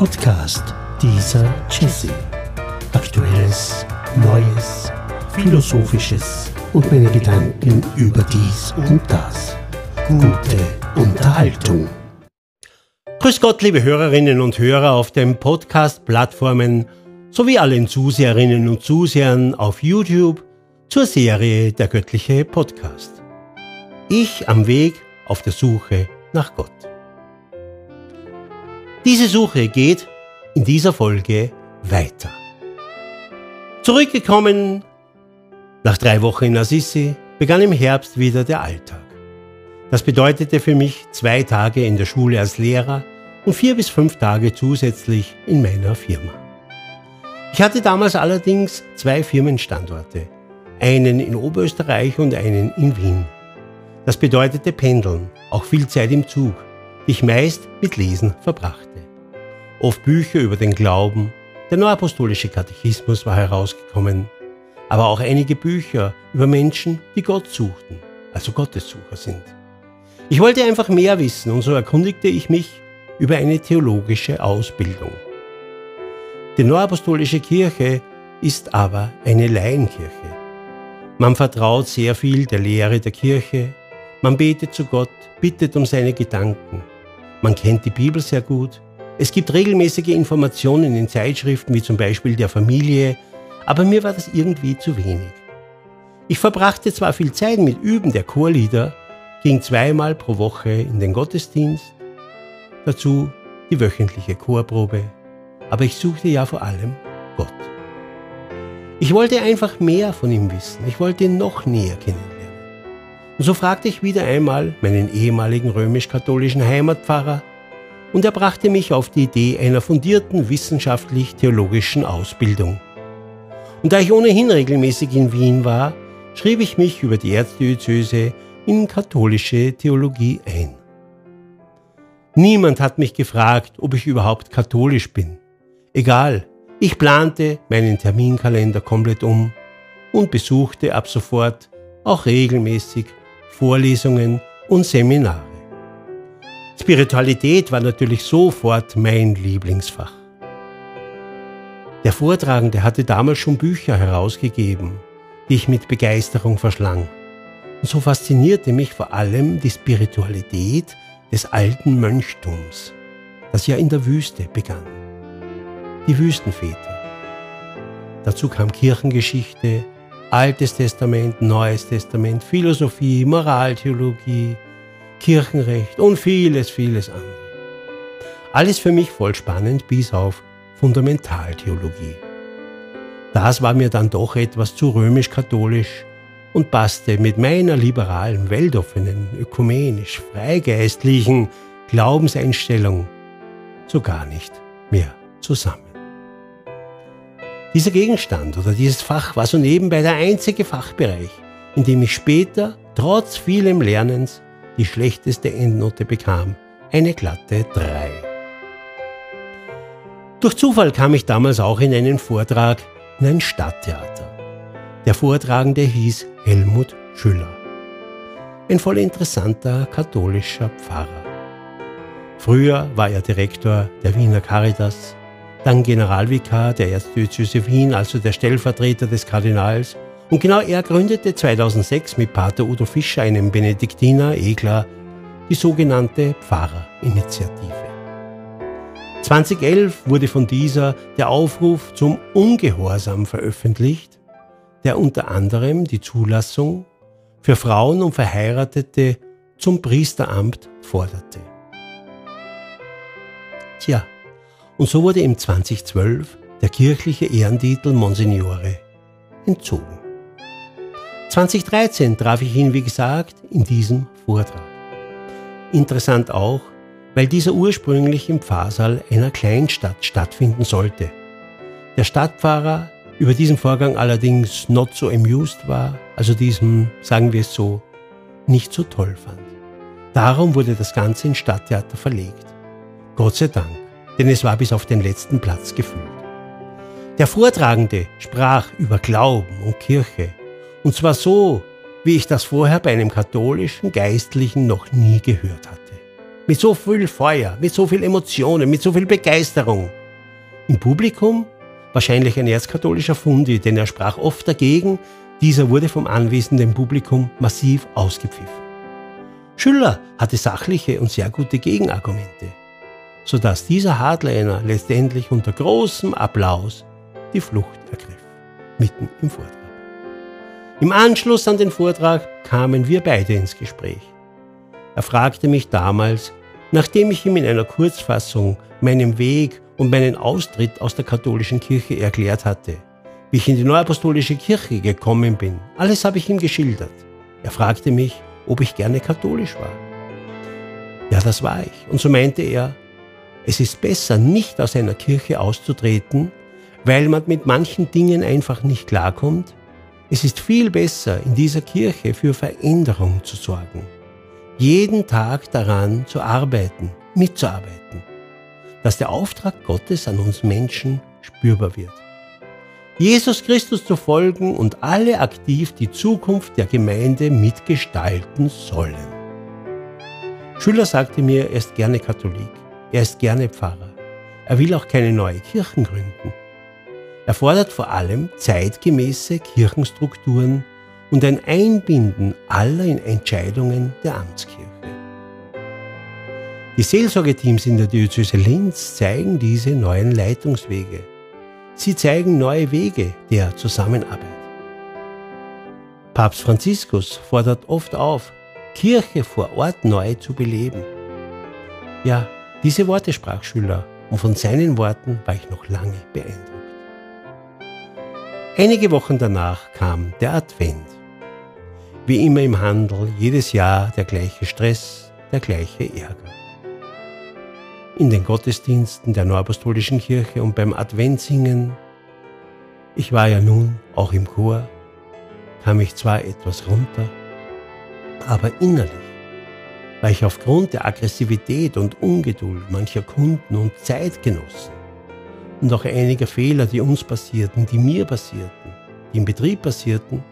Podcast dieser Jesse. Aktuelles, Neues, Philosophisches und meine Gedanken über dies und das. Gute Unterhaltung. Grüß Gott, liebe Hörerinnen und Hörer auf den Podcast-Plattformen sowie allen Zuseherinnen und Zusehern auf YouTube zur Serie Der göttliche Podcast. Ich am Weg auf der Suche nach Gott. Diese Suche geht in dieser Folge weiter. Zurückgekommen nach drei Wochen in Assisi begann im Herbst wieder der Alltag. Das bedeutete für mich zwei Tage in der Schule als Lehrer und vier bis fünf Tage zusätzlich in meiner Firma. Ich hatte damals allerdings zwei Firmenstandorte, einen in Oberösterreich und einen in Wien. Das bedeutete Pendeln, auch viel Zeit im Zug, ich meist mit Lesen verbrachte oft Bücher über den Glauben, der Neuapostolische Katechismus war herausgekommen, aber auch einige Bücher über Menschen, die Gott suchten, also Gottessucher sind. Ich wollte einfach mehr wissen und so erkundigte ich mich über eine theologische Ausbildung. Die Neuapostolische Kirche ist aber eine Laienkirche. Man vertraut sehr viel der Lehre der Kirche, man betet zu Gott, bittet um seine Gedanken, man kennt die Bibel sehr gut, es gibt regelmäßige Informationen in Zeitschriften wie zum Beispiel der Familie, aber mir war das irgendwie zu wenig. Ich verbrachte zwar viel Zeit mit Üben der Chorlieder, ging zweimal pro Woche in den Gottesdienst, dazu die wöchentliche Chorprobe, aber ich suchte ja vor allem Gott. Ich wollte einfach mehr von ihm wissen, ich wollte ihn noch näher kennenlernen. Und so fragte ich wieder einmal meinen ehemaligen römisch-katholischen Heimatpfarrer, und er brachte mich auf die Idee einer fundierten wissenschaftlich-theologischen Ausbildung. Und da ich ohnehin regelmäßig in Wien war, schrieb ich mich über die Erzdiözese in katholische Theologie ein. Niemand hat mich gefragt, ob ich überhaupt katholisch bin. Egal, ich plante meinen Terminkalender komplett um und besuchte ab sofort auch regelmäßig Vorlesungen und Seminare. Spiritualität war natürlich sofort mein Lieblingsfach. Der Vortragende hatte damals schon Bücher herausgegeben, die ich mit Begeisterung verschlang. Und so faszinierte mich vor allem die Spiritualität des alten Mönchtums, das ja in der Wüste begann. Die Wüstenväter. Dazu kam Kirchengeschichte, Altes Testament, Neues Testament, Philosophie, Moraltheologie, Kirchenrecht und vieles, vieles andere. Alles für mich voll spannend bis auf Fundamentaltheologie. Das war mir dann doch etwas zu römisch-katholisch und passte mit meiner liberalen, weltoffenen, ökumenisch, freigeistlichen Glaubenseinstellung so gar nicht mehr zusammen. Dieser Gegenstand oder dieses Fach war so nebenbei der einzige Fachbereich, in dem ich später, trotz vielem Lernens, die schlechteste Endnote bekam, eine glatte 3. Durch Zufall kam ich damals auch in einen Vortrag in ein Stadttheater. Der Vortragende hieß Helmut Schüller. Ein voll interessanter katholischer Pfarrer. Früher war er Direktor der Wiener Caritas, dann Generalvikar der Erzdiözese Wien, also der Stellvertreter des Kardinals und genau er gründete 2006 mit Pater Udo Fischer, einem Benediktiner Egler, die sogenannte Pfarrerinitiative. 2011 wurde von dieser der Aufruf zum Ungehorsam veröffentlicht, der unter anderem die Zulassung für Frauen und Verheiratete zum Priesteramt forderte. Tja, und so wurde im 2012 der kirchliche Ehrentitel Monsignore entzogen. 2013 traf ich ihn, wie gesagt, in diesem Vortrag. Interessant auch, weil dieser ursprünglich im Pfarrsaal einer Kleinstadt stattfinden sollte. Der Stadtpfarrer über diesen Vorgang allerdings not so amused war, also diesem, sagen wir es so, nicht so toll fand. Darum wurde das Ganze ins Stadttheater verlegt. Gott sei Dank, denn es war bis auf den letzten Platz gefüllt. Der Vortragende sprach über Glauben und Kirche, und zwar so, wie ich das vorher bei einem katholischen Geistlichen noch nie gehört hatte. mit so viel Feuer, mit so viel Emotionen, mit so viel Begeisterung. Im Publikum wahrscheinlich ein erzkatholischer Fundi, denn er sprach oft dagegen, dieser wurde vom anwesenden Publikum massiv ausgepfiffen. Schüller hatte sachliche und sehr gute Gegenargumente, sodass dieser Hardliner letztendlich unter großem Applaus die Flucht ergriff, mitten im Vortrag. Im Anschluss an den Vortrag kamen wir beide ins Gespräch. Er fragte mich damals, nachdem ich ihm in einer Kurzfassung meinen Weg und meinen Austritt aus der katholischen Kirche erklärt hatte, wie ich in die neuapostolische Kirche gekommen bin. Alles habe ich ihm geschildert. Er fragte mich, ob ich gerne katholisch war. Ja, das war ich. Und so meinte er, es ist besser, nicht aus einer Kirche auszutreten, weil man mit manchen Dingen einfach nicht klarkommt, es ist viel besser, in dieser Kirche für Veränderung zu sorgen, jeden Tag daran zu arbeiten, mitzuarbeiten, dass der Auftrag Gottes an uns Menschen spürbar wird. Jesus Christus zu folgen und alle aktiv die Zukunft der Gemeinde mitgestalten sollen. Schüler sagte mir, er ist gerne Katholik, er ist gerne Pfarrer, er will auch keine neue Kirchen gründen. Er fordert vor allem zeitgemäße Kirchenstrukturen und ein Einbinden aller in Entscheidungen der Amtskirche. Die Seelsorgeteams in der Diözese Linz zeigen diese neuen Leitungswege. Sie zeigen neue Wege der Zusammenarbeit. Papst Franziskus fordert oft auf, Kirche vor Ort neu zu beleben. Ja, diese Worte sprach Schüler und von seinen Worten war ich noch lange beeindruckt. Einige Wochen danach kam der Advent. Wie immer im Handel, jedes Jahr der gleiche Stress, der gleiche Ärger. In den Gottesdiensten der Neuapostolischen Kirche und beim Adventsingen, ich war ja nun auch im Chor, kam ich zwar etwas runter, aber innerlich war ich aufgrund der Aggressivität und Ungeduld mancher Kunden und Zeitgenossen und auch einige Fehler, die uns passierten, die mir passierten, die im Betrieb passierten,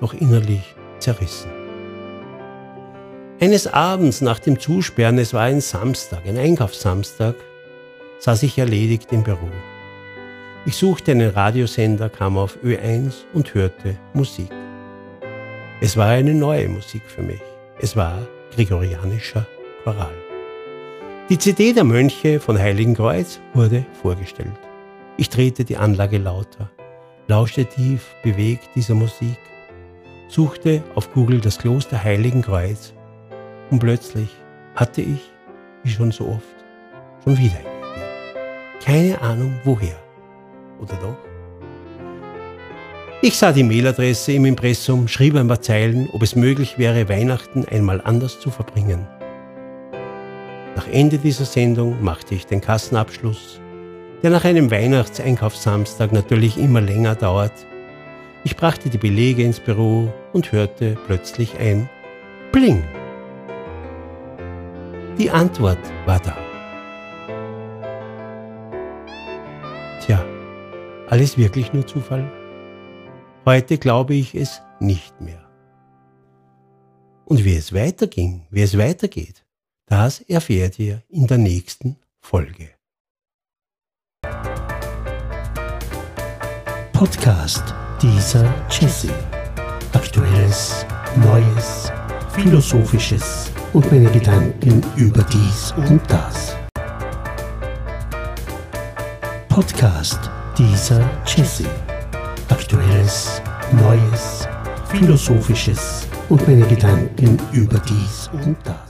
noch innerlich zerrissen. Eines Abends nach dem Zusperren, es war ein Samstag, ein Einkaufssamstag, saß ich erledigt im Büro. Ich suchte einen Radiosender, kam auf Ö1 und hörte Musik. Es war eine neue Musik für mich. Es war gregorianischer Choral. Die CD der Mönche von Heiligenkreuz wurde vorgestellt. Ich drehte die Anlage lauter, lauschte tief bewegt dieser Musik, suchte auf Google das Kloster Heiligenkreuz und plötzlich hatte ich, wie schon so oft, schon wieder eine Idee. Keine Ahnung woher. Oder doch? Ich sah die Mailadresse im Impressum, schrieb ein paar Zeilen, ob es möglich wäre, Weihnachten einmal anders zu verbringen. Nach Ende dieser Sendung machte ich den Kassenabschluss, der nach einem Weihnachtseinkaufssamstag natürlich immer länger dauert. Ich brachte die Belege ins Büro und hörte plötzlich ein Bling. Die Antwort war da. Tja, alles wirklich nur Zufall? Heute glaube ich es nicht mehr. Und wie es weiterging, wie es weitergeht, das erfährt ihr in der nächsten Folge. Podcast dieser Jesse. Aktuelles, Neues, Philosophisches und meine Gedanken über dies und das. Podcast dieser Jesse. Aktuelles, Neues, Philosophisches und meine Gedanken über dies und das.